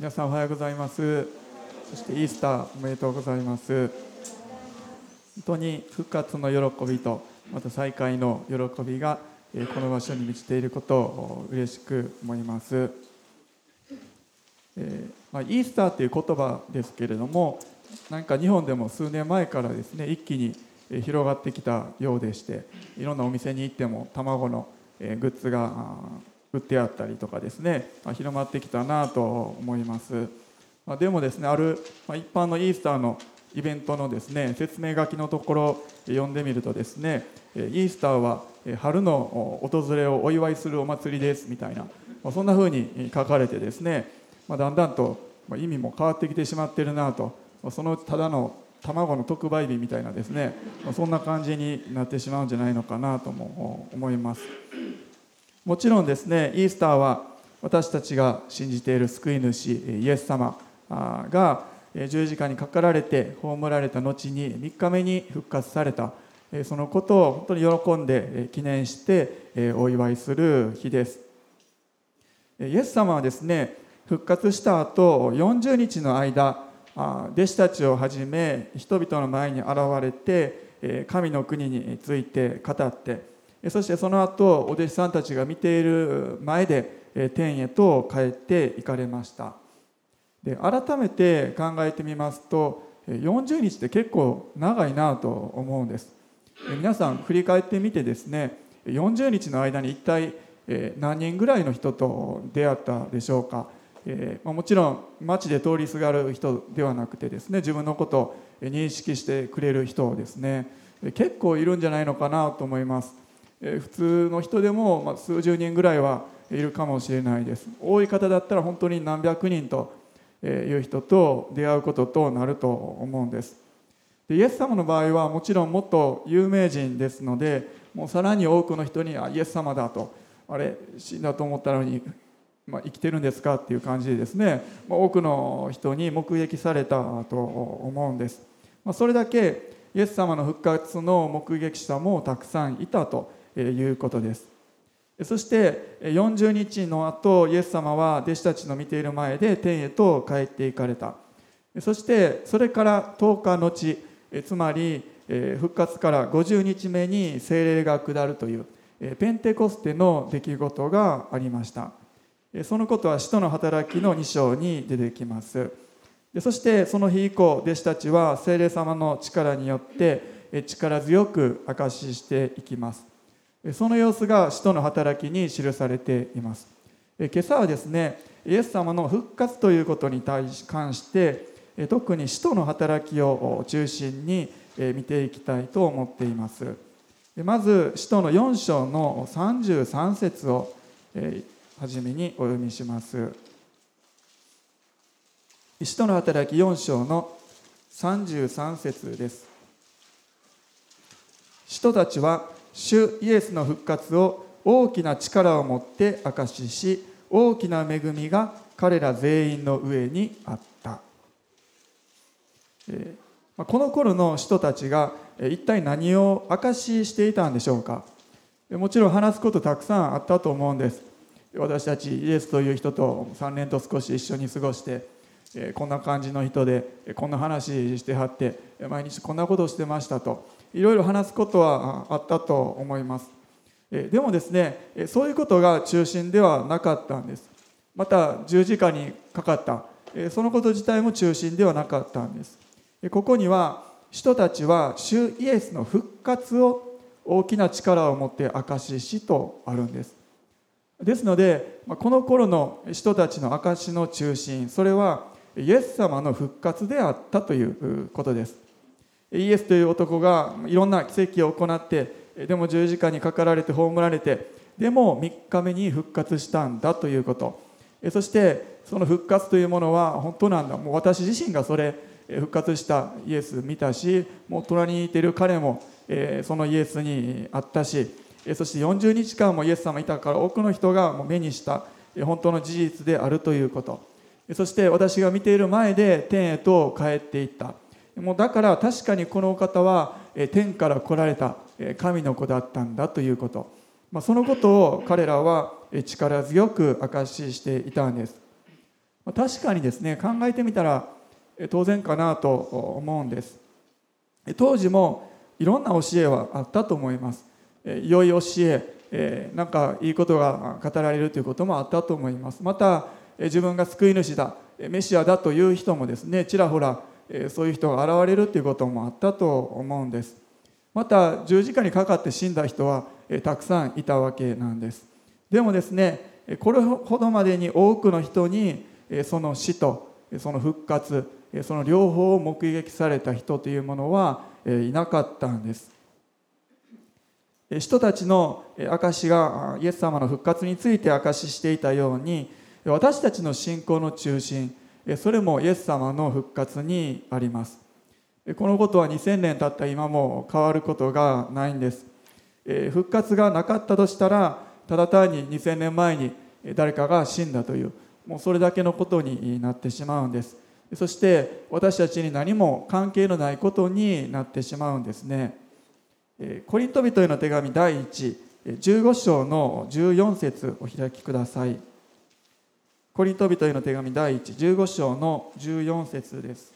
皆さんおはようございます。そしてイースターおめでとうございます。本当に復活の喜びとまた再会の喜びがこの場所に満ちていることを嬉しく思います、え、まあ、イースターという言葉ですけれどもなんか日本でも数年前からですね一気に広がってきたようでしていろんなお店に行っても卵のグッズが売ってあったりとかですね広まってきたなと思います。でもですねある一般のイースターのイベントのですね説明書きのところ読んでみるとですねイースターは春の訪れをお祝いするお祭りですみたいなそんな風に書かれてですねだんだんと意味も変わってきてしまってるなとそのただの卵の特売日みたいなですねそんな感じになってしまうんじゃないのかなとも思います。もちろんですねイースターは私たちが信じている救い主イエス様が十字架にかかられて葬られた後に3日目に復活された。そのことを本当に喜んで記念してお祝いする日です。イエス様はですね復活した後40日の間弟子たちをはじめ人々の前に現れて神の国について語ってそしてその後お弟子さんたちが見ている前で天へと帰っていかれました。で改めて考えてみますと40日って結構長いなと思うんです。皆さん振り返ってみてですね40日の間に一体何人ぐらいの人と出会ったでしょうか、もちろん街で通りすがる人ではなくてですね自分のことを認識してくれる人ですね。結構いるんじゃないのかなと思います、普通の人でも、数十人ぐらいはいるかもしれないです。多い方だったら本当に何百人という人と出会うこととなると思うんです。でイエス様の場合はもちろんもっと有名人ですのでもうさらに多くの人にあイエス様だとあれ死んだと思ったのにまあ、生きてるんですか？っていう感じでですね、まあ、多くの人に目撃されたと思うんです、まあ、それだけイエス様の復活の目撃者もたくさんいたということです。そして40日の後イエス様は弟子たちの見ている前で天へと帰っていかれた。そしてそれから10日後つまり復活から50日目に精霊が下るというペンテコステの出来事がありました。そのことは使徒の働きの2章に出てきます。そしてその日以降弟子たちは聖霊様の力によって力強く証ししていきます。その様子が使徒の働きに記されています。今朝はですねイエス様の復活ということに対し関して特に使徒の働きを中心に見ていきたいと思っています。まず使徒の4章の33節をはじめにお読みします。使徒の働き4章の33節です。使徒たちは主イエスの復活を大きな力を持って証しし大きな恵みが彼ら全員の上にあった、えー、この頃の人たちが一体何を証ししていたんでしょうか。もちろん話すことたくさんあったと思うんです。私たちイエスという人と3年と少し一緒に過ごしてこんな感じの人でこんな話してはって毎日こんなことをしてましたといろいろ話すことはあったと思います。でもですねそういうことが中心ではなかったんです。また十字架にかかった。そのこと自体も中心ではなかったんです。ここには人たちは主イエスの復活を大きな力を持って証ししとあるんです。ですのでこの頃の人たちの証しの中心それはイエス様の復活であったということです。イエスという男がいろんな奇跡を行ってでも十字架にかかられて葬られてでも3日目に復活したんだということ。そしてその復活というものは本当なんだ。もう私自身がそれ復活したイエス見たしもう隣にいてる彼もそのイエスに会ったしそして40日間もイエス様いたから多くの人が目にした本当の事実であるということ。そして私が見ている前で天へと帰っていった。もうだから確かにこのお方は天から来られた神の子だったんだということ、まあ、そのことを彼らは力強く証ししていたんです。確かにですね考えてみたら当然かなと思うんです。当時もいろんな教えはあったと思います。良い教えなんかいいことが語られるということもあったと思います。また自分が救い主だメシアだという人もですねちらほらそういう人が現れるということもあったと思うんです。また十字架にかかって死んだ人はたくさんいたわけなんです。でもですねこれほどまでに多くの人にその死とその復活その両方を目撃された人というものはいなかったんです。人たちの証がイエス様の復活について証ししていたように私たちの信仰の中心それもイエス様の復活にあります。このことは2000年経った今も変わることがないんです。復活がなかったとしたらただ単に2000年前に誰かが死んだというもうそれだけのことになってしまうんです。そして私たちに何も関係のないことになってしまうんですね。コリント人への手紙第115章の14節お開きください。コリント人への手紙第115章の14節です。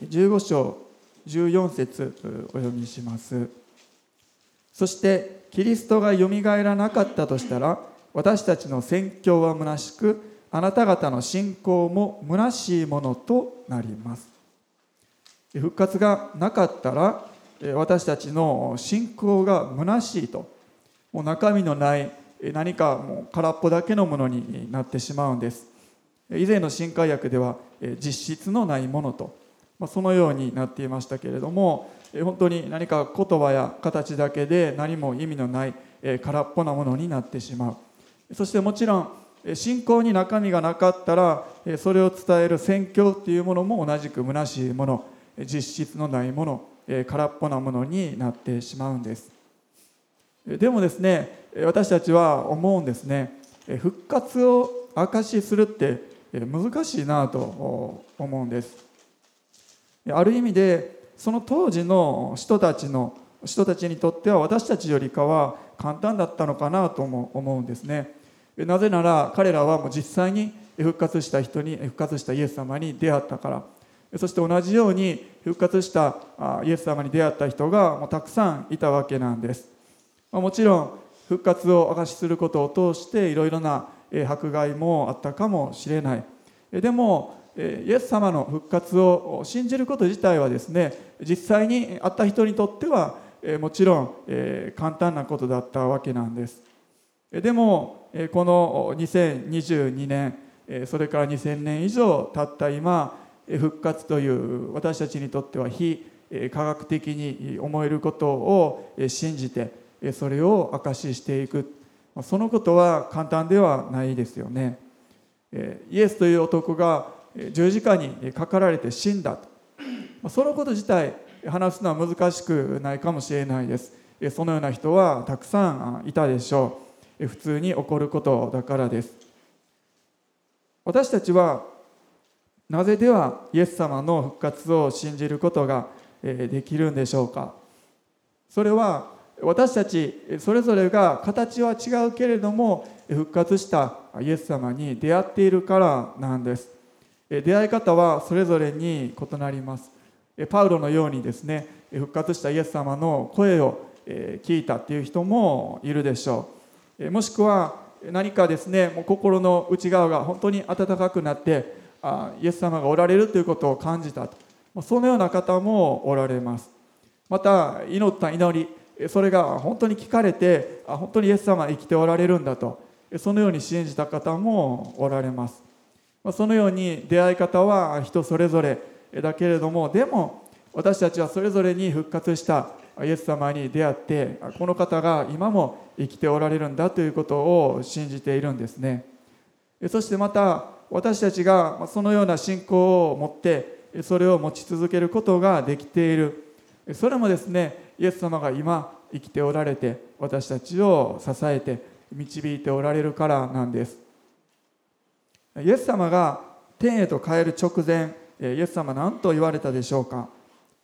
15章14節お読みします。そしてキリストがよみがえらなかったとしたら私たちの宣教は虚しくあなた方の信仰も虚しいものとなります。復活がなかったら私たちの信仰が虚しいと。もう中身のない何かもう空っぽだけのものになってしまうんです。以前の新海訳では実質のないものと。まあ、そのようになっていましたけれども本当に何か言葉や形だけで何も意味のない空っぽなものになってしまう。そしてもちろん信仰に中身がなかったらそれを伝える宣教っていうものも同じく虚しいもの。実質のないもの空っぽなものになってしまうんです。でもですね私たちは思うんですね。復活を証しするって難しいなと思うんです。ある意味でその当時の人たちの人たちにとっては私たちよりかは簡単だったのかなとも思うんですね。なぜなら彼らはもう実際に復活した人に復活したイエス様に出会ったから。そして同じように復活したイエス様に出会った人がたくさんいたわけなんです。もちろん復活を証しすることを通していろいろな迫害もあったかもしれない。でもイエス様の復活を信じること自体はですね実際に会った人にとってはもちろん簡単なことだったわけなんです。でもこの2022年それから2000年以上経った今復活という私たちにとっては非科学的に思えることを信じてそれを証ししていく。そのことは簡単ではないですよね。イエスという男が十字架にかかられて死んだ。とそのこと自体話すのは難しくないかもしれないです。そのような人はたくさんいたでしょう。普通に起こることだからです。私たちはなぜではイエス様の復活を信じることができるんでしょうか？それは私たちそれぞれが形は違うけれども復活したイエス様に出会っているからなんです。出会い方はそれぞれに異なります。パウロのようにですね復活したイエス様の声を聞いたっていう人もいるでしょう。もしくは何かですねもう心の内側が本当に温かくなってあイエス様がおられるということを感じたと。そのような方もおられます。また祈った祈りそれが本当に聞かれてあ本当にイエス様生きておられるんだと。そのように信じた方もおられます。そのように出会い方は人それぞれだけれどもでも私たちはそれぞれに復活したイエス様に出会ってこの方が今も生きておられるんだということを信じているんですね。そしてまた私たちがそのような信仰を持ってそれを持ち続けることができている。それもですねイエス様が今生きておられて私たちを支えて導いておられるからなんです。イエス様が天へと帰る直前イエス様何と言われたでしょうか。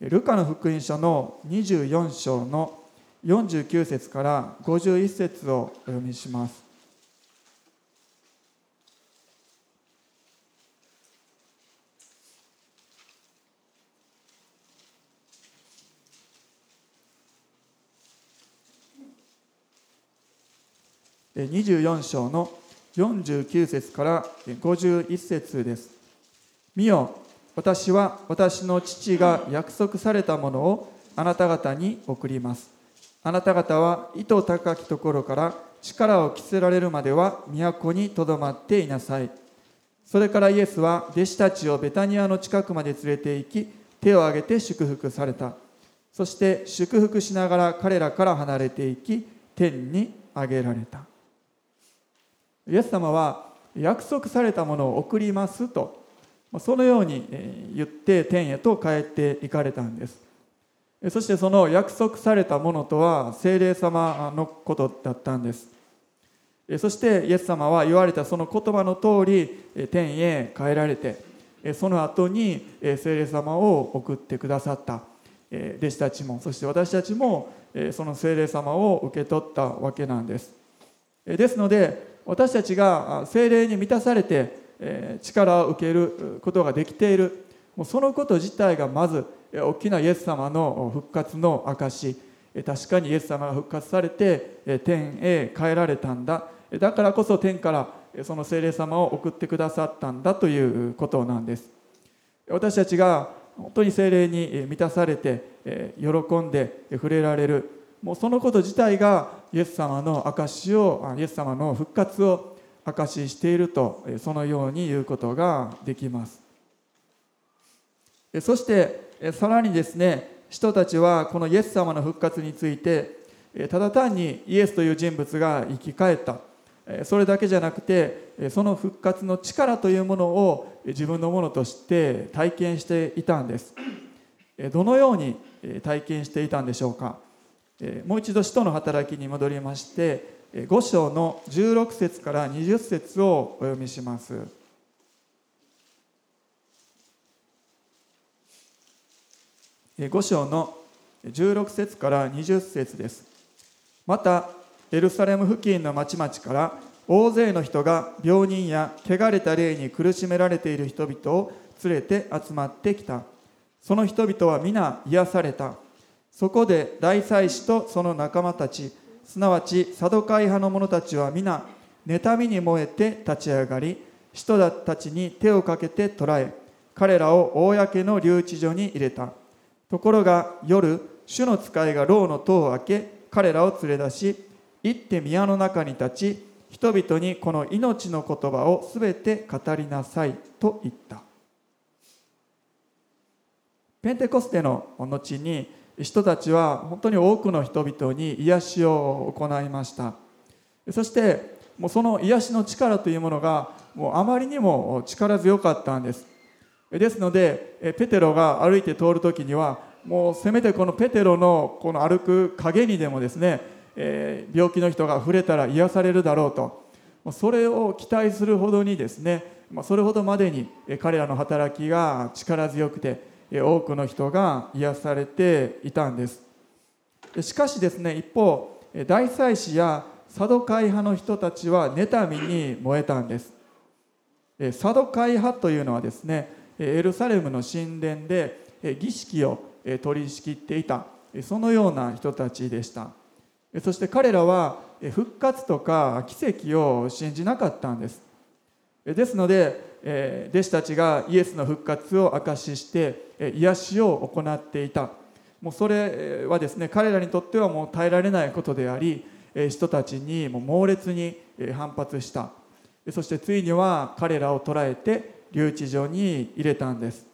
ルカの福音書の24章の49節から51節をお読みします。24章の49節から51節です。見よ、私は私の父が約束されたものをあなた方に送ります。あなた方は糸高きところから力を着せられるまでは都にとどまっていなさい。それからイエスは弟子たちをベタニアの近くまで連れて行き、手を挙げて祝福された。そして祝福しながら彼らから離れていき、天に上げられた。イエス様は約束されたものを送りますとそのように言って天へと帰っていかれたんです。そしてその約束されたものとは精霊様のことだったんです。そしてイエス様は言われたその言葉の通り天へ帰られてその後に精霊様を送ってくださった弟子たちもそして私たちもその精霊様を受け取ったわけなんです。ですので私たちが精霊に満たされて力を受けることができている。そのこと自体がまず大きなイエス様の復活の証確かにイエス様が復活されて天へ帰られたんだ。だからこそ天からその精霊様を送ってくださったんだということなんです。私たちが本当に精霊に満たされて喜んで触れられる。もうそのこと自体がイエス様の証をイエス様の復活を証ししているとそのように言うことができます。そしてさらにですね人たちはこのイエス様の復活についてただ単にイエスという人物が生き返った。それだけじゃなくてその復活の力というものを自分のものとして体験していたんです。どのように体験していたんでしょうか。もう一度使徒の働きに戻りまして5章の16節から20節をお読みします。5章の16節から20節です。またエルサレム付近の町々から大勢の人が病人や汚れた霊に苦しめられている人々を連れて集まってきた。その人々は皆癒された。そこで大祭司とその仲間たちすなわちサドカイ派の者たちは皆妬みに燃えて立ち上がり人たちに手をかけて捕らえ彼らを公の留置所に入れた。ところが夜主の使いが牢の戸を開け彼らを連れ出し行って宮の中に立ち人々にこの命の言葉をすべて語りなさいと言った。ペンテコステの後に人たちは本当に多くの人々に癒しを行いました。そしてもうその癒しの力というものがもうあまりにも力強かったんです。ですのでペテロが歩いて通る時にはもうせめてこのペテロのこの歩く影にでもですね、え病気の人が触れたら癒されるだろうと。それを期待するほどにですねそれほどまでに彼らの働きが力強くて多くの人が癒されていたんです。しかしですね一方大祭司やサドカイ派の人たちは妬みに燃えたんです。サドカイ派というのはですねエルサレムの神殿で儀式を取り仕切っていたそのような人たちでした。そして彼らは復活とか奇跡を信じなかったんです。ですので弟子たちがイエスの復活を証しして、癒しを行っていた。もうそれはですね彼らにとってはもう耐えられないことであり、人たちにも猛烈に反発した。そしてついには彼らを捕らえて留置場に入れたんです。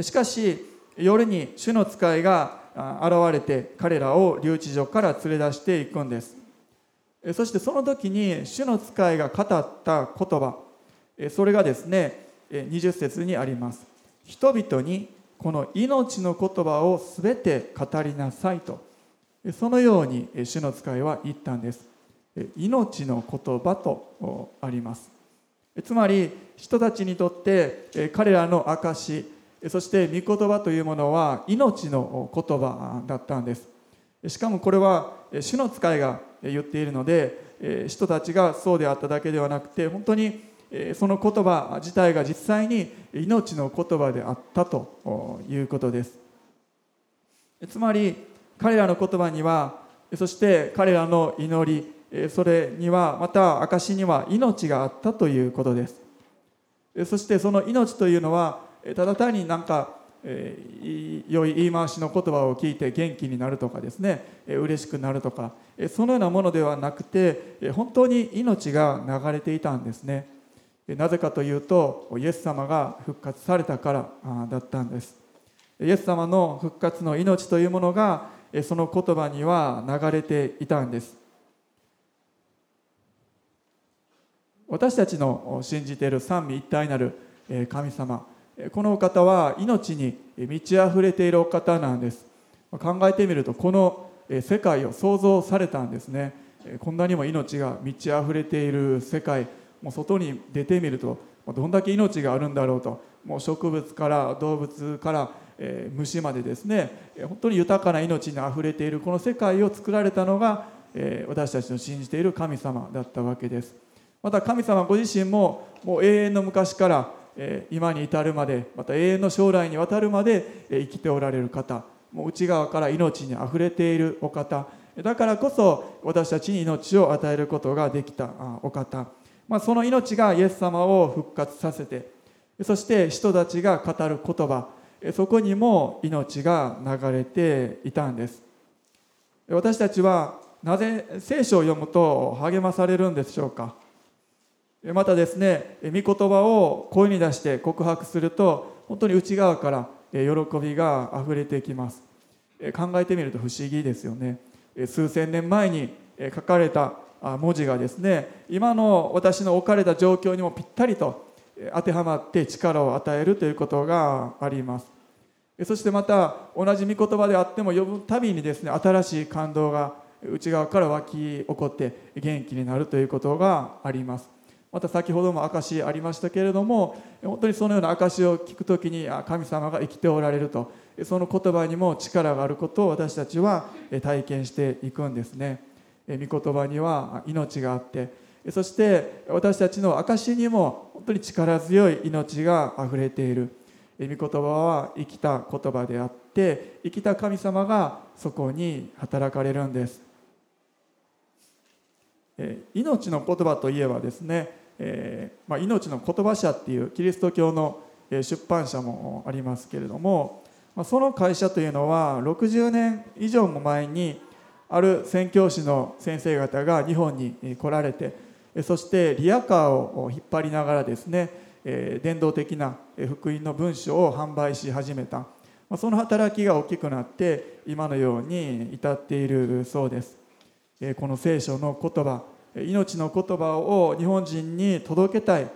しかし夜に主の使いが現れて彼らを留置所から連れ出していくんです。そしてその時に主の使いが語った言葉。それがですね20節にあります。人々にこの命の言葉を全て語りなさいとそのように主の使いは言ったんです。命の言葉とあります。つまり人たちにとって彼らの証そして御言葉というものは命の言葉だったんです。しかもこれは主の使いが言っているので人たちがそうであっただけではなくて本当にその言葉自体が実際に命の言葉であったということです。つまり彼らの言葉にはそして彼らの祈りそれにはまた証には命があったということです。そしてその命というのはただ単になんかえ、良い言い回しの言葉を聞いて元気になるとかですね、え、嬉しくなるとか、そのようなものではなくて、本当に命が流れていたんですね。なぜかというとイエス様が復活されたからだったんです。イエス様の復活の命というものがその言葉には流れていたんです。私たちの信じている三位一体なる神様このお方は命に満ち溢れているお方なんです。考えてみるとこの世界を創造されたんですね。こんなにも命が満ち溢れている世界。もう外に出てみるとどんだけ命があるんだろうと。もう植物から動物から、え、虫までですね本当に豊かな命にあふれているこの世界を作られたのが、え、私たちの信じている神様だったわけです。また神様ご自身ももう永遠の昔から今に至るまでまた永遠の将来にわたるまで生きておられる方。もう内側から命にあふれているお方。だからこそ私たちに命を与えることができたお方。まあ、その命がイエス様を復活させてそして人たちが語る言葉そこにも命が流れていたんです。私たちはなぜ聖書を読むと励まされるんでしょうか？またですね御言葉を声に出して告白すると本当に内側から喜びがあふれてきます。考えてみると不思議ですよね。数千年前に書かれた文字がですね今の私の置かれた状況にもぴったりと当てはまって力を与えるということがあります。そしてまた同じ御言葉であっても呼ぶたびにですね新しい感動が内側から湧き起こって元気になるということがあります。また先ほども証ありましたけれども本当にそのような証を聞くときに神様が生きておられるとその言葉にも力があることを私たちは体験していくんですね。御言葉には命があってそして私たちの証にも本当に力強い命があふれている。御言葉は生きた言葉であって生きた神様がそこに働かれるんです。命の言葉といえばですね、えまあ、命の言葉社っていうキリスト教の出版社もありますけれどもその会社というのは60年以上も前にある宣教師の先生方が日本に来られてそしてリアカーを引っ張りながらですね伝道的な福音の文書を販売し始めた。その働きが大きくなって今のように至っているそうです。この聖書の言葉命の言葉を日本人に届けたい。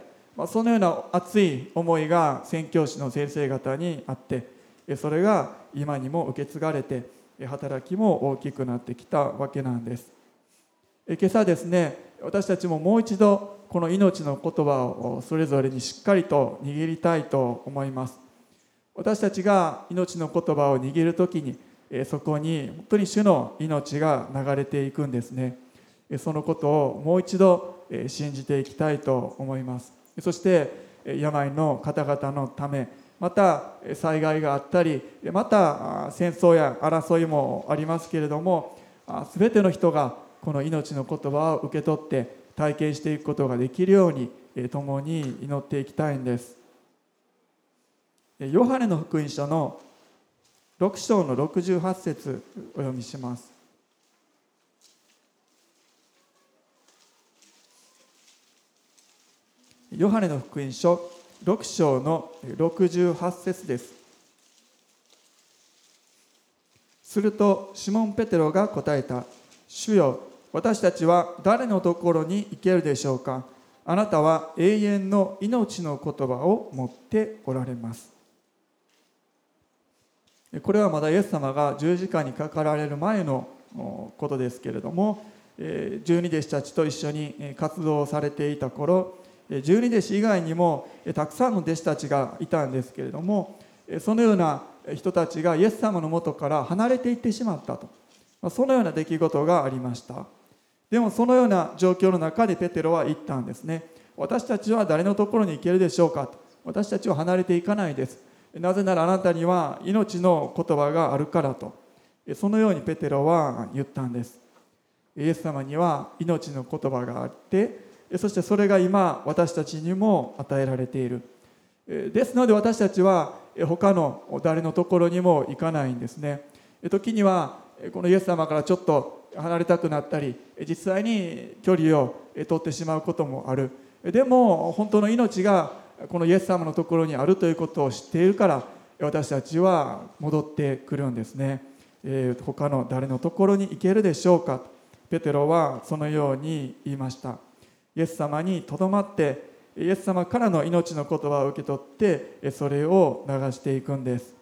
そのような熱い思いが宣教師の先生方にあってそれが今にも受け継がれて働きも大きくなってきたわけなんです。今朝ですね私たちももう一度この命の言葉をそれぞれにしっかりと握りたいと思います。私たちが命の言葉を握る時にそこに本当に主の命が流れていくんですね。そのことをもう一度信じていきたいと思います。そして病の方々のためまた災害があったりまた戦争や争いもありますけれども全ての人がこの命の言葉を受け取って体験していくことができるように共に祈っていきたいんです。ヨハネの福音書の6章の68節お読みします。ヨハネの福音書6章の68節です。するとシモン・ペテロが答えた。主よ私たちは誰のところに行けるでしょうか？あなたは永遠の命の言葉を持っておられます。これはまだイエス様が十字架にかかられる前のことですけれども十二弟子たちと一緒に活動されていた頃十二弟子以外にもたくさんの弟子たちがいたんですけれどもそのような人たちがイエス様のもとから離れていってしまったと。そのような出来事がありました。でもそのような状況の中でペテロは言ったんですね。私たちは誰のところに行けるでしょうかと。私たちは離れていかないです。なぜならあなたには命の言葉があるからと。そのようにペテロは言ったんです。イエス様には命の言葉があってそしてそれが今私たちにも与えられている。ですので私たちは他の誰のところにも行かないんですね。時にはこのイエス様からちょっと離れたくなったり実際に距離を取ってしまうこともある。でも本当の命がこのイエス様のところにあるということを知っているから私たちは戻ってくるんですね、え、他の誰のところに行けるでしょうか。ペテロはそのように言いました。イエス様にとどまってイエス様からの命の言葉を受け取ってそれを流していくんです。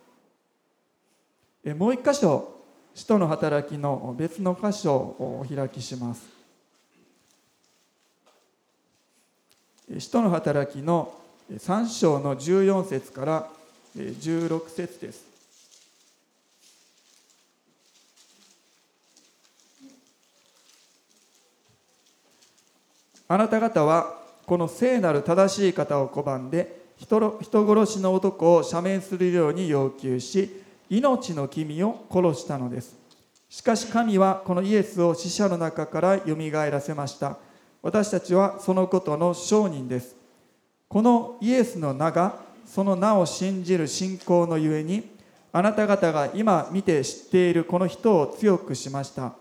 もう一箇所使徒の働きの別の箇所をお開きします。使徒の働きの3章の14節から16節です。あなた方はこの聖なる正しい方を拒んで人人殺しの男を赦免するように要求し命の君を殺したのです。しかし神はこのイエスを死者の中からよみがえらせました。私たちはそのことの証人です。このイエスの名がその名を信じる信仰のゆえにあなた方が今見て知っているこの人を強くしました。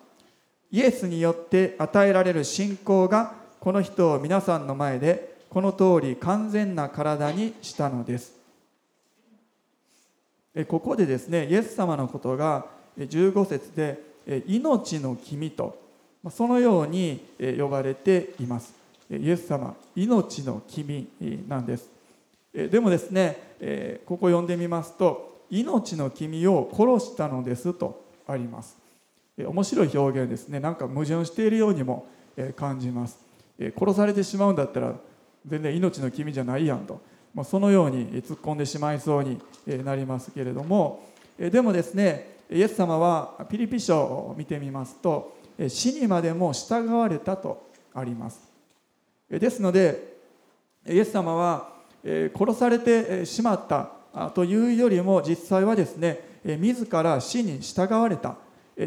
イエスによって与えられる信仰がこの人を皆さんの前でこの通り完全な体にしたのです。ここでですねイエス様のことが15節で命の君とそのように呼ばれています。イエス様命の君なんです。でもですねここ読んでみますと命の君を殺したのですとあります。面白い表現ですね。なんか矛盾しているようにも感じます。殺されてしまうんだったら全然命の君じゃないやんと、まあ、そのように突っ込んでしまいそうになりますけれどもでもですねイエス様はピリピ書を見てみますと死にまでも従われたとあります。ですのでイエス様は殺されてしまったというよりも実際はですね自ら死に従われた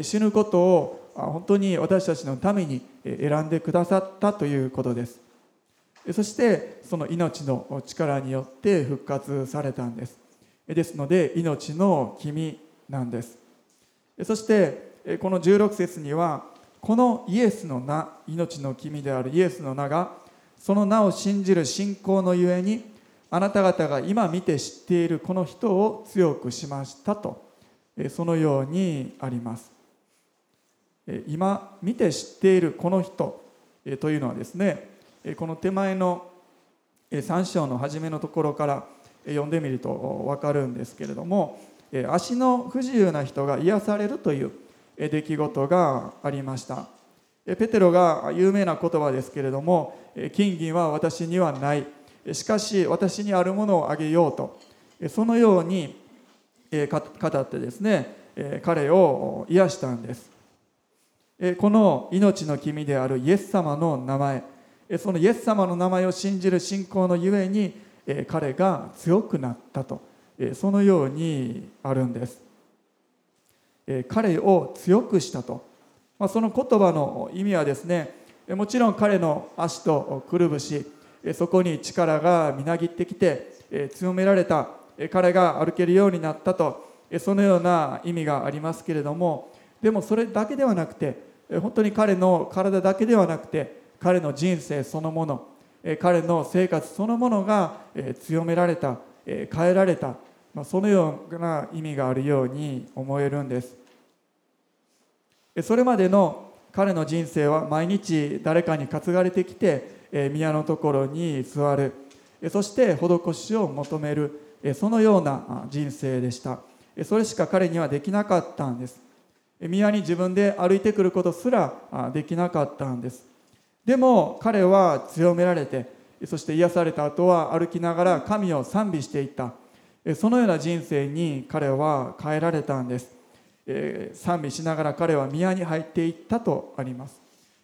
死ぬことを本当に私たちのために選んでくださったということです。そしてその命の力によって復活されたんです。ですので命の君なんです。そしてこの16節にはこのイエスの名命の君であるイエスの名がその名を信じる信仰のゆえにあなた方が今見て知っているこの人を強くしましたとそのようにあります。今見て知っているこの人というのはですねこの手前の3章の初めのところから読んでみると分かるんですけれども足の不自由な人が癒されるという出来事がありました。ペテロが有名な言葉ですけれども金銀は私にはない。しかし私にあるものをあげようとそのように語ってですね彼を癒したんです。この命の君であるイエス様の名前そのイエス様の名前を信じる信仰のゆえに彼が強くなったとそのようにあるんです。彼を強くしたと。その言葉の意味はですねもちろん彼の足とくるぶしそこに力がみなぎってきて強められた彼が歩けるようになったとそのような意味がありますけれどもでもそれだけではなくて本当に彼の体だけではなくて彼の人生そのもの彼の生活そのものが強められた変えられたそのような意味があるように思えるんです。それまでの彼の人生は毎日誰かに担がれてきて宮のところに座る。そして施しを求める。そのような人生でした。それしか彼にはできなかったんです。宮に自分で歩いてくることすらできなかったんです。でも彼は強められてそして癒された後は歩きながら神を賛美していった。そのような人生に彼は変えられたんです、賛美しながら彼は宮に入っていったとあります。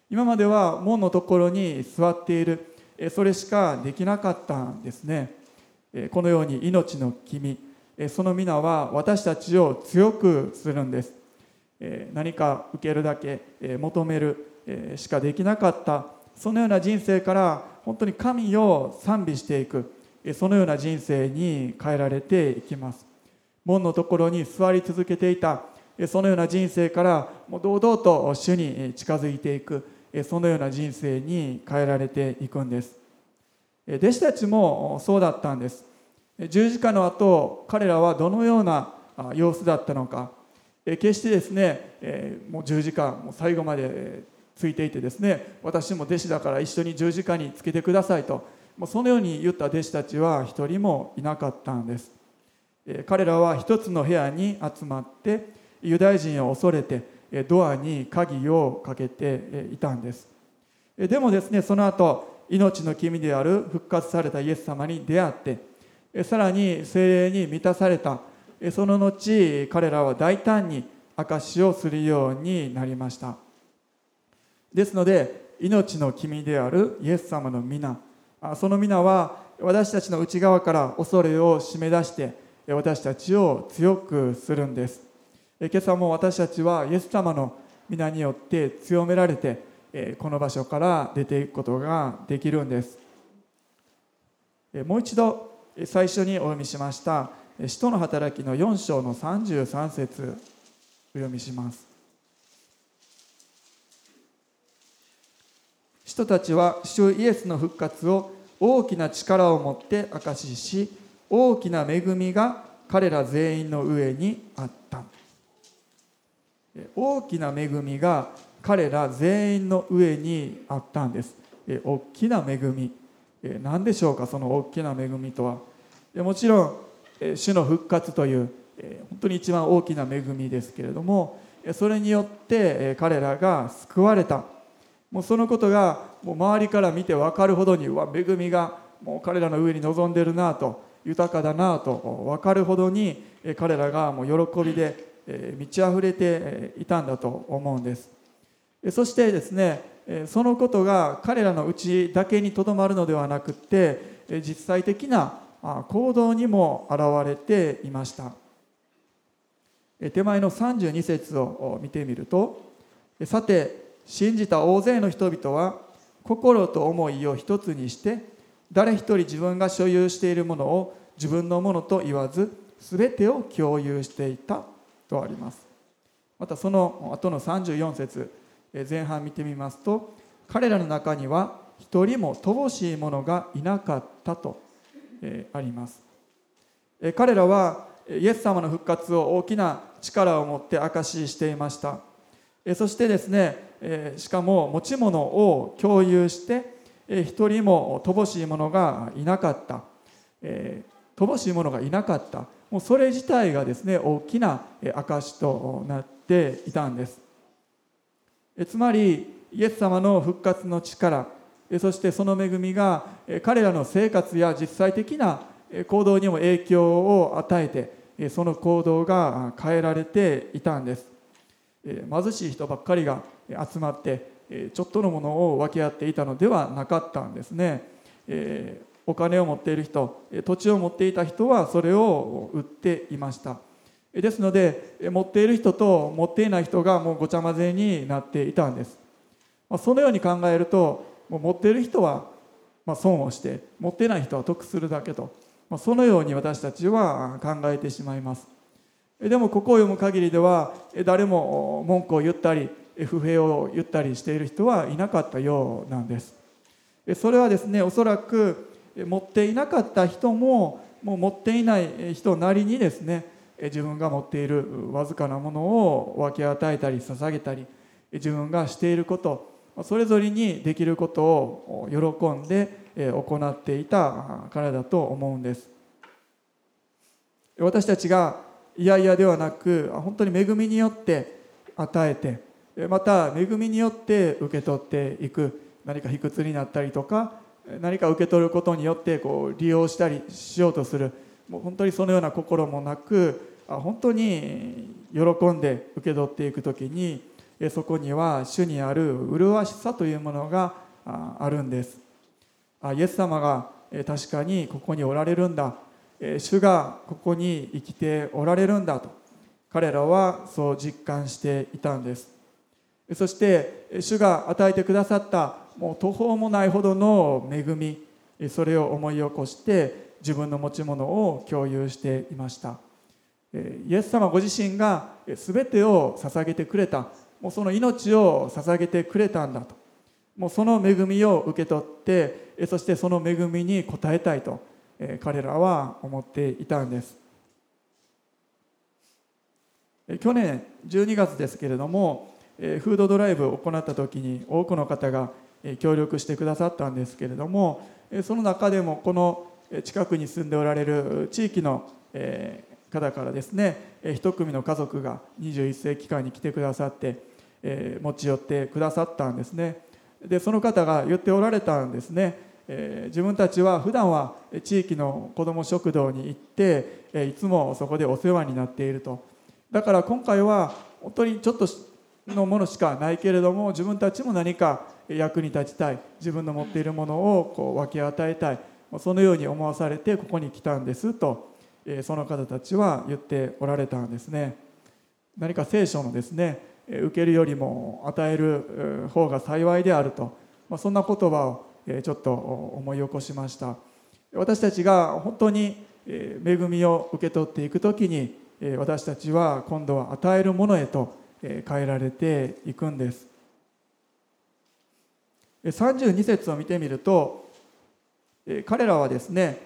今までは門のところに座っている。それしかできなかったんですね。このように命の君。その皆は私たちを強くするんです。何か受けるだけ求めるしかできなかった。そのような人生から本当に神を賛美していく。そのような人生に変えられていきます。門のところに座り続けていた。そのような人生からもう堂々と主に近づいていく。そのような人生に変えられていくんです。弟子たちもそうだったんです。十字架の後彼らはどのような様子だったのか。決してですねもう十字架も最後までついていてですね私も弟子だから一緒に十字架につけてくださいともうそのように言った弟子たちは一人もいなかったんです。彼らは一つの部屋に集まってユダヤ人を恐れてドアに鍵をかけていたんです。でもですねその後命の君である復活されたイエス様に出会ってさらに精霊に満たされたその後彼らは大胆に証しをするようになりました。ですので命の君であるイエス様の皆その皆は私たちの内側から恐れを締め出して私たちを強くするんです。今朝も私たちはイエス様の皆によって強められてこの場所から出ていくことができるんです。もう一度最初にお読みしました使徒の働きの4章の33節お読みします。人たちは主イエスの復活を大きな力を持って証しし大きな恵みが彼ら全員の上にあった。大きな恵みが彼ら全員の上にあったんです。大きな恵み。何でしょうかその大きな恵みとは。もちろん主の復活という本当に一番大きな恵みですけれどもそれによって彼らが救われた。もうそのことがもう周りから見て分かるほどにうわ恵みがもう彼らの上に臨んでるなと豊かだなと分かるほどに彼らがもう喜びで満ち溢れていたんだと思うんです。そしてですねそのことが彼らのうちだけにとどまるのではなくって実際的な行動にも現れていました。手前の32節を見てみるとさて信じた大勢の人々は心と思いを一つにして誰一人自分が所有しているものを自分のものと言わず全てを共有していたとあります。またその後の34節前半見てみますと彼らの中には一人も乏しい者がいなかったとあります。彼らはイエス様の復活を大きな力を持って証ししていました。そしてですねしかも持ち物を共有して一人も乏しい者がいなかった。乏しい者がいなかった。もうそれ自体がですね大きな証となっていたんです。つまりイエス様の復活の力そしてその恵みが彼らの生活や実際的な行動にも影響を与えてその行動が変えられていたんです。貧しい人ばっかりが集まってちょっとのものを分け合っていたのではなかったんですね。お金を持っている人土地を持っていた人はそれを売っていました。ですので持っている人と持っていない人がもうごちゃ混ぜになっていたんです。そのように考えると持っている人はま損をして持ってない人は得するだけと。まそのように私たちは考えてしまいます。でもここを読む限りでは誰も文句を言ったり不平を言ったりしている人はいなかったようなんです。それはですねおそらく持っていなかった人ももう持っていない人なりにですね自分が持っているわずかなものを分け与えたり捧げたり自分がしていることそれぞれにできることを喜んで行っていたからだと思うんです。私たちがいやいやではなく本当に恵みによって与えてまた恵みによって受け取っていく。何か卑屈になったりとか何か受け取ることによってこう利用したりしようとする。もう本当にそのような心もなく本当に喜んで受け取っていく時にそこには主にある麗しさというものがあるんです。イエス様が確かにここにおられるんだ。主がここに生きておられるんだと。彼らはそう実感していたんです。そして主が与えてくださったもう途方もないほどの恵みそれを思い起こして自分の持ち物を共有していました。イエス様ご自身が全てを捧げてくれた。もうその命を捧げてくれたんだと。もうその恵みを受け取ってそしてその恵みに応えたいと彼らは思っていたんです。去年12月ですけれどもフードドライブを行った時に多くの方が協力してくださったんですけれどもその中でもこの近くに住んでおられる地域の方からですね一組の家族が21世紀間に来てくださってえ持ち寄ってくださったんですね。でその方が言っておられたんですね。え自分たちは普段は地域の子ども食堂に行ってえいつもそこでお世話になっていると。だから今回は本当にちょっとのものしかないけれども自分たちも何か役に立ちたい自分の持っているものをこう分け与えたいそのように思わされてここに来たんですとその方たちは言っておられたんですね。何か聖書のですね受けるよりも与える方が幸いであると。まあそんな言葉をちょっと思い起こしました。私たちが本当に恵みを受け取っていく時に私たちは今度は与えるものへと変えられていくんです。32節を見てみると彼らはですね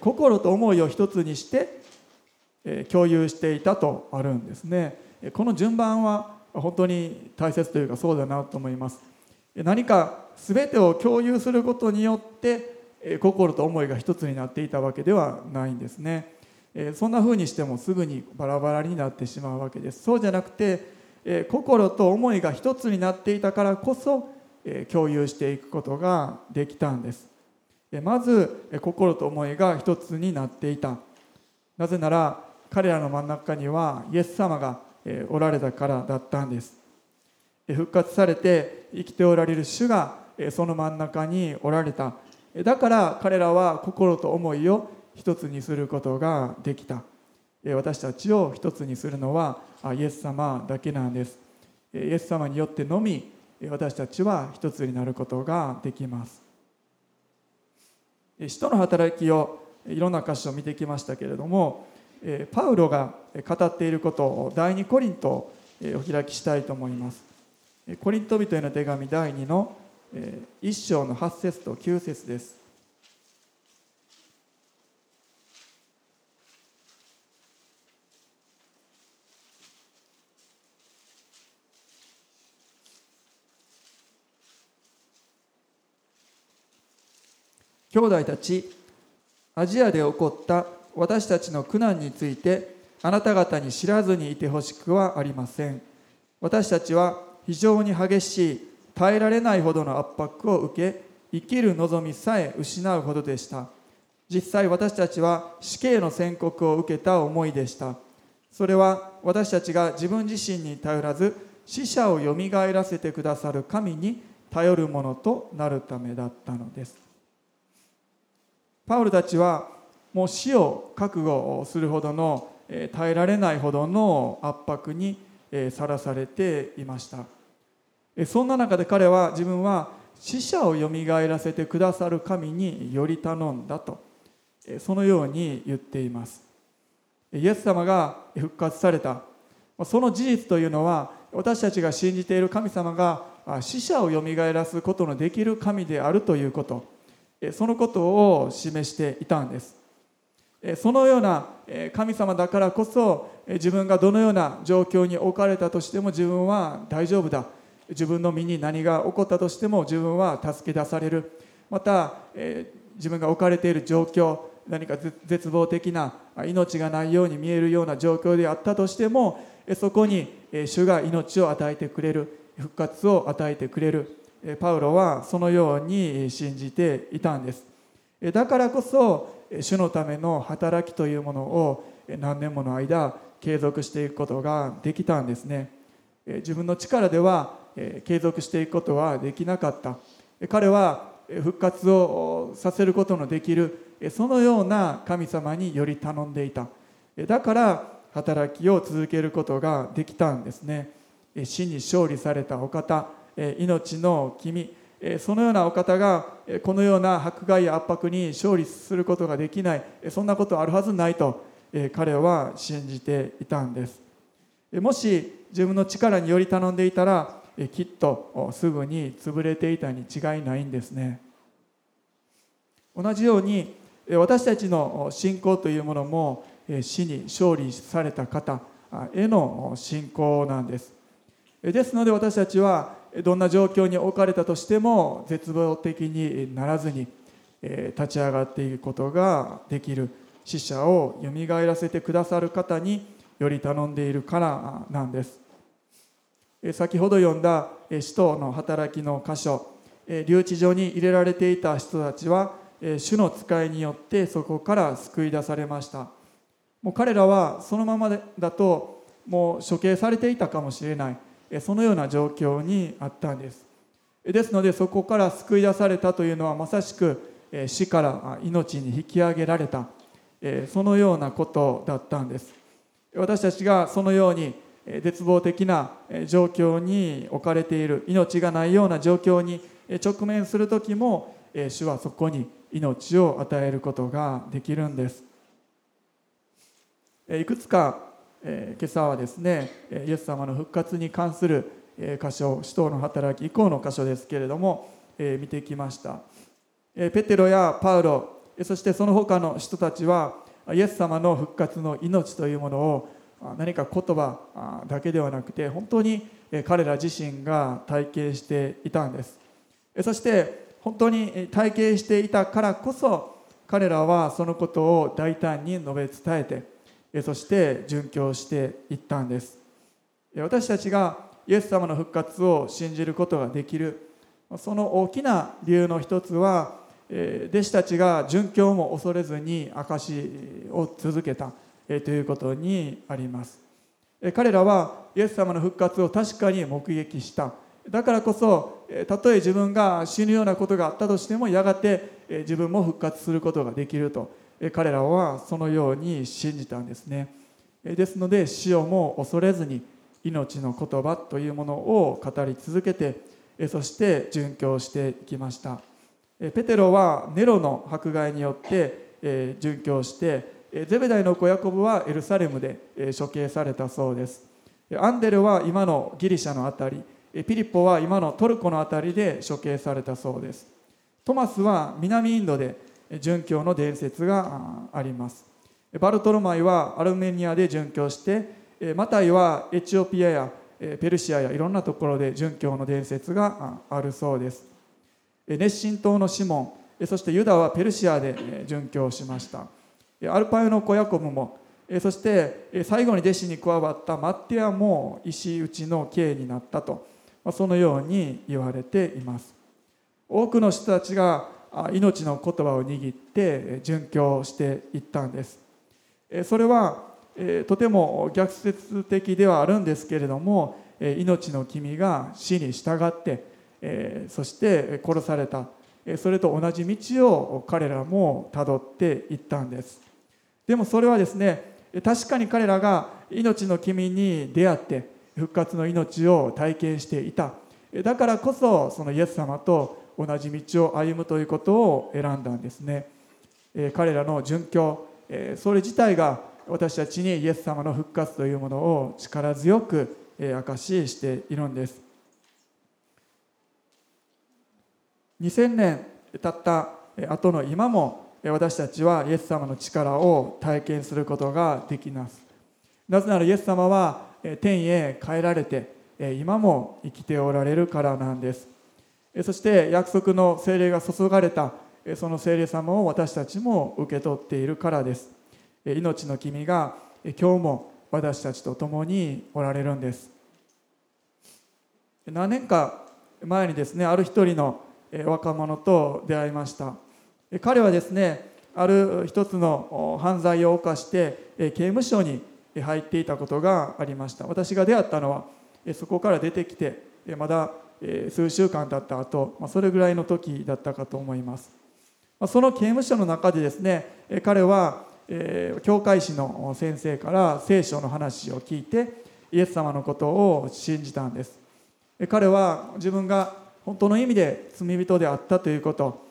心と思いを一つにして共有していたとあるんですね。この順番は本当に大切というかそうだなと思います。何か全てを共有することによって心と思いが一つになっていたわけではないんですね。そんな風にしてもすぐにバラバラになってしまうわけです。そうじゃなくて心と思いが一つになっていたからこそ共有していくことができたんです。まず心と思いが一つになっていた。なぜなら彼らの真ん中にはイエス様がおられたからだったんです。復活されて生きておられる主がその真ん中におられた。だから彼らは心と思いを一つにすることができた。私たちを一つにするのはイエス様だけなんです。イエス様によってのみ私たちは一つになることができます。使徒の働きをいろんな箇所を見てきましたけれどもパウロが語っていることを第2コリントをお開きしたいと思います。コリント人への手紙第2の1章の8節と9節です。兄弟たちアジアで起こった私たちの苦難についてあなた方に知らずにいてほしくはありません。私たちは非常に激しい耐えられないほどの圧迫を受け生きる望みさえ失うほどでした。実際私たちは死刑の宣告を受けた思いでした。それは私たちが自分自身に頼らず死者をよみがえらせてくださる神に頼るものとなるためだったのです。パウルたちはもう死を覚悟するほどの耐えられないほどの圧迫にさらされていました。そんな中で彼は自分は死者をよみがえらせてくださる神により頼んだとそのように言っています。イエス様が復活された。その事実というのは私たちが信じている神様が死者をよみがえらすことのできる神であるということ。そのことを示していたんです。そのような神様だからこそ自分がどのような状況に置かれたとしても自分は大丈夫だ。自分の身に何が起こったとしても自分は助け出される。また自分が置かれている状況何か絶望的な命がないように見えるような状況であったとしてもそこに主が命を与えてくれる。復活を与えてくれる。パウロはそのように信じていたんです。だからこそ主のための働きというものを何年もの間継続していくことができたんですね。自分の力では継続していくことはできなかった。彼は復活をさせることのできるそのような神様により頼んでいた。だから働きを続けることができたんですね。死に勝利されたお方命の君そのようなお方がこのような迫害や圧迫に勝利することができないそんなことあるはずないと彼は信じていたんです。もし自分の力により頼んでいたらきっとすぐに潰れていたに違いないんですね。同じように私たちの信仰というものも死に勝利された方への信仰なんです。ですので私たちはどんな状況に置かれたとしても絶望的にならずに立ち上がっていくことができる死者をよみがえらせてくださる方により頼んでいるからなんです。先ほど読んだ使徒の働きの箇所留置場に入れられていた人たちは主の使いによってそこから救い出されました。もう彼らはそのままだともう処刑されていたかもしれない。そのような状況にあったんです。ですのでそこから救い出されたというのはまさしく死から命に引き上げられたそのようなことだったんです。私たちがそのように絶望的な状況に置かれている命がないような状況に直面する時も主はそこに命を与えることができるんです。いくつかえ今朝はですねイエス様の復活に関するえ箇所使徒の働き以降の箇所ですけれども、え見てきました。えペテロやパウロそしてその他の人たちはイエス様の復活の命というものを何か言葉だけではなくて本当に彼ら自身が体験していたんです。そして本当に体験していたからこそ彼らはそのことを大胆に述べ伝えてそして殉教していったんです。私たちがイエス様の復活を信じることができる。その大きな理由の一つは弟子たちが殉教も恐れずに証を続けたということにあります。彼らはイエス様の復活を確かに目撃した。だからこそたとえ自分が死ぬようなことがあったとしてもやがて自分も復活することができると。彼らはそのように信じたんですね。ですので死をも恐れずに命の言葉というものを語り続けてそして殉教していきました。ペテロはネロの迫害によって殉教してゼベダイの子ヤコブはエルサレムで処刑されたそうです。アンデルは今のギリシャの辺りピリポは今のトルコの辺りで処刑されたそうです。トマスは南インドで殉教の伝説があります。バルトロマイはアルメニアで殉教してマタイはエチオピアやペルシアやいろんなところで殉教の伝説があるそうです。熱心党のシモンそしてユダはペルシアで殉教しました。アルパイの子ヤコブもそして最後に弟子に加わったマッティアも石打ちの刑になったとそのように言われています。多くの人たちが命の言葉を握って殉教していったんです。それはとても逆説的ではあるんですけれども命の君が死に従ってそして殺された。それと同じ道を彼らもたどっていったんです。でもそれはですね確かに彼らが命の君に出会って復活の命を体験していた。だからこそそのイエス様と同じ道を歩むということを選んだんですね、え彼らの殉教、えそれ自体が私たちにイエス様の復活というものを力強くえ証ししているんです。2000年経った後の今も私たちはイエス様の力を体験することができます。なぜならイエス様は天へ帰られて今も生きておられるからなんです。そして約束の精霊が注がれたその精霊様を私たちも受け取っているからです。命の君が今日も私たちと共におられるんです。何年か前にですねある一人の若者と出会いました。彼はですねある一つの犯罪を犯して刑務所に入っていたことがありました。私が出会ったのはそこから出てきてまだ数週間経った後まそれぐらいの時だったかと思います。まその刑務所の中でですね彼は教会士の先生から聖書の話を聞いてイエス様のことを信じたんです。彼は自分が本当の意味で罪人であったということ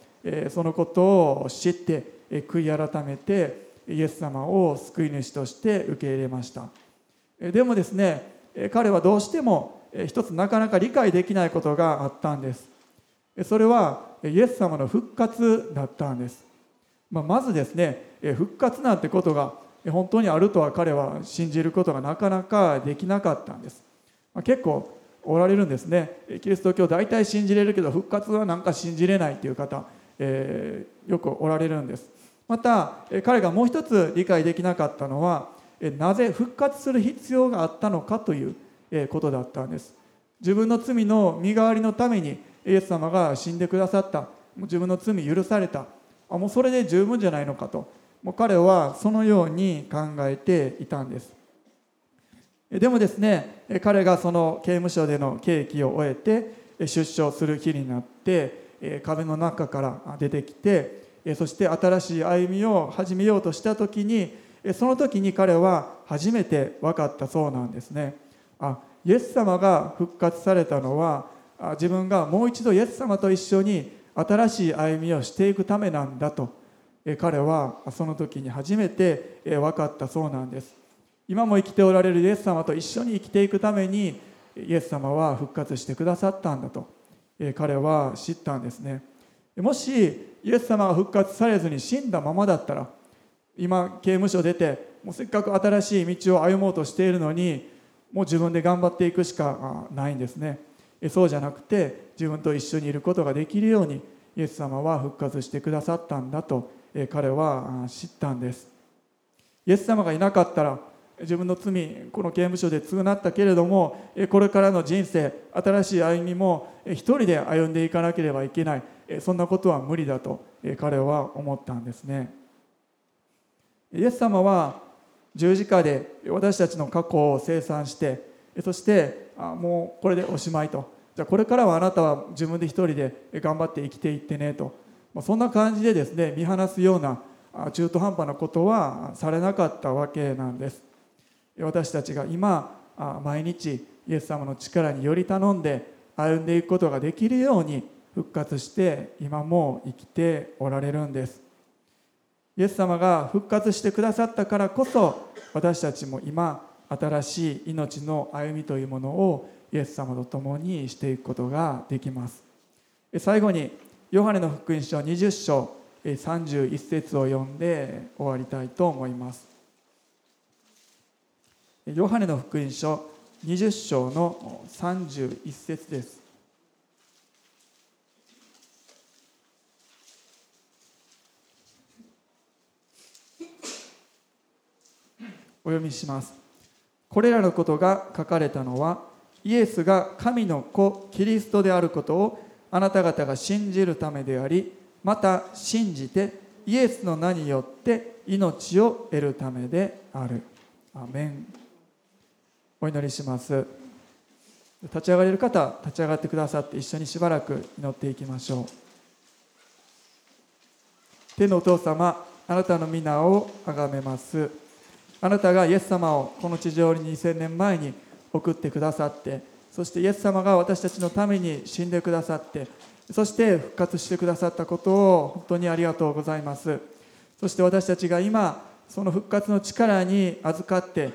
そのことを知って悔い改めてイエス様を救い主として受け入れました。でもですね彼はどうしても一つなかなか理解できないことがあったんです。それはイエス様の復活だったんです。ままずですね復活なんてことが本当にあるとは彼は信じることがなかなかできなかったんです。ま結構おられるんですね。キリスト教大体信じれるけど復活はなんか信じれないという方、えー、よくおられるんです。また彼がもう一つ理解できなかったのはなぜ復活する必要があったのかということだったんです。自分の罪の身代わりのためにイエス様が死んでくださった。自分の罪許された。あもうそれで十分じゃないのかと。もう彼はそのように考えていたんです。でもですね彼がその刑務所での刑期を終えて出所する日になって壁の中から出てきてそして新しい歩みを始めようとした時にその時に彼は初めて分かったそうなんですね。あイエス様が復活されたのは自分がもう一度イエス様と一緒に新しい歩みをしていくためなんだと彼はその時に初めて分かったそうなんです。今も生きておられるイエス様と一緒に生きていくためにイエス様は復活してくださったんだと彼は知ったんですね。もしイエス様が復活されずに死んだままだったら今刑務所出てもうせっかく新しい道を歩もうとしているのにもう自分で頑張っていくしかないんですね。そうじゃなくて自分と一緒にいることができるようにイエス様は復活してくださったんだと彼は知ったんです。イエス様がいなかったら自分の罪この刑務所で償ったけれどもこれからの人生新しい歩みも一人で歩んでいかなければいけない。そんなことは無理だと彼は思ったんですね。イエス様は十字架で私たちの過去を清算してそしてあもうこれでおしまいと。じゃあこれからはあなたは自分で一人で頑張って生きていってねと、まそんな感じでですね見放すような中途半端なことはされなかったわけなんです。私たちが今毎日イエス様の力により頼んで歩んでいくことができるように復活して今も生きておられるんです。イエス様が復活してくださったからこそ私たちも今新しい命の歩みというものをイエス様と共にしていくことができます。最後にヨハネの福音書20章31節を読んで終わりたいと思います。ヨハネの福音書20章の31節です。お読みします。これらのことが書かれたのはイエスが神の子キリストであることをあなた方が信じるためでありまた信じてイエスの名によって命を得るためである。アメン。お祈りします。立ち上がれる方立ち上がってくださって一緒にしばらく祈っていきましょう。天のお父様あなたの皆をあがめます。あなたがイエス様をこの地上に2000年前に送ってくださってそしてイエス様が私たちのために死んでくださってそして復活してくださったことを本当にありがとうございます。そして私たちが今その復活の力に預かって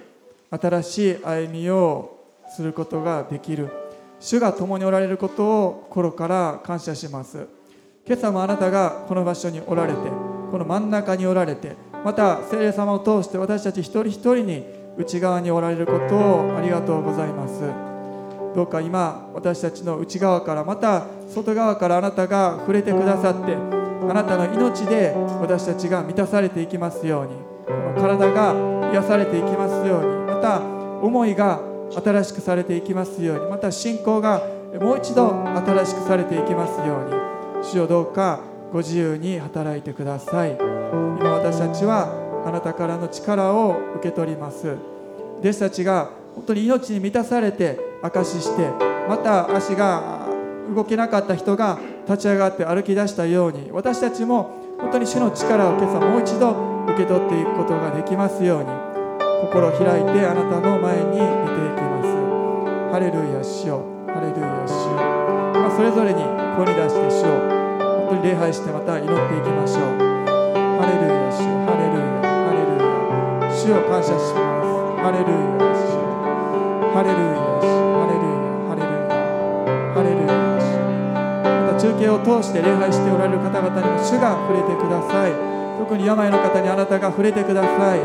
新しい歩みをすることができる。主が共におられることを心から感謝します。今朝もあなたがこの場所におられてこの真ん中におられてまた聖霊様を通して私たち一人一人に内側におられることをありがとうございます。どうか今私たちの内側からまた外側からあなたが触れてくださってあなたの命で私たちが満たされていきますようにこの体が癒されていきますようにまた思いが新しくされていきますようにまた信仰がもう一度新しくされていきますように主よどうかご自由に働いてください。今私たちはあなたからの力を受け取ります。弟子たちが本当に命に満たされて証ししてまた足が動けなかった人が立ち上がって歩き出したように私たちも本当に主の力を今朝もう一度受け取っていくことができますように心を開いてあなたの前に出ていきます。ハレルヤ主よ。ハレルヤ主よ、まあ、それぞれに声に出して主を本当に礼拝してまた祈っていきましょう。ハレルヤ主ハレルヤハレルヤ主を感謝しますハレルヤ主ハレルヤ主ハレルヤハレルヤハレルヤ主また中継を通して礼拝しておられる方々にも主が触れてください。特に病の方にあなたが触れてください。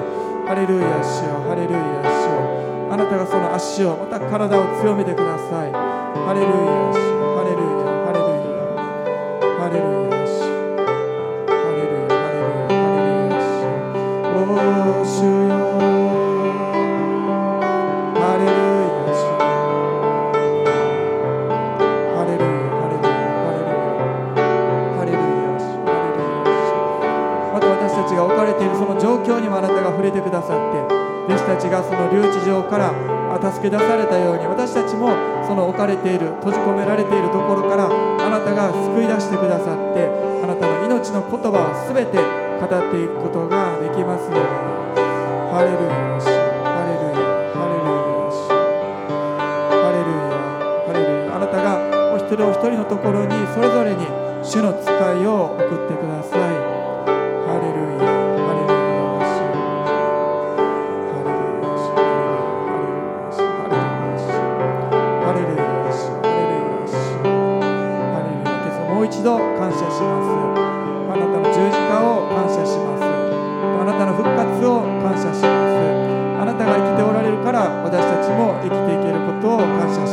ハレルヤ主よハレルヤ主よあなたがその足をまた体を強めてください。ハレルヤ主よている閉じ込められているところからあなたが救い出してくださってあなたの命の言葉を全て語っていくことができますように。ハレルヤハレルヤハレルヤハレルヤハレルヤ。あなたがお一人お一人のところにそれぞれに主の使いを送ってください。ます。あなたの十字架を感謝します。あなたの復活を感謝します。あなたが生きておられるから私たちも生きていけることを感謝します。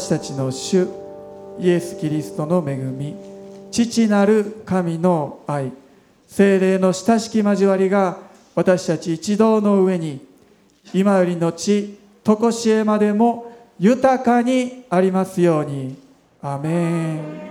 私たちの主イエス・キリストの恵み父なる神の愛精霊の親しき交わりが私たち一同の上に今よりの地常しえまでも豊かにありますように。アメン。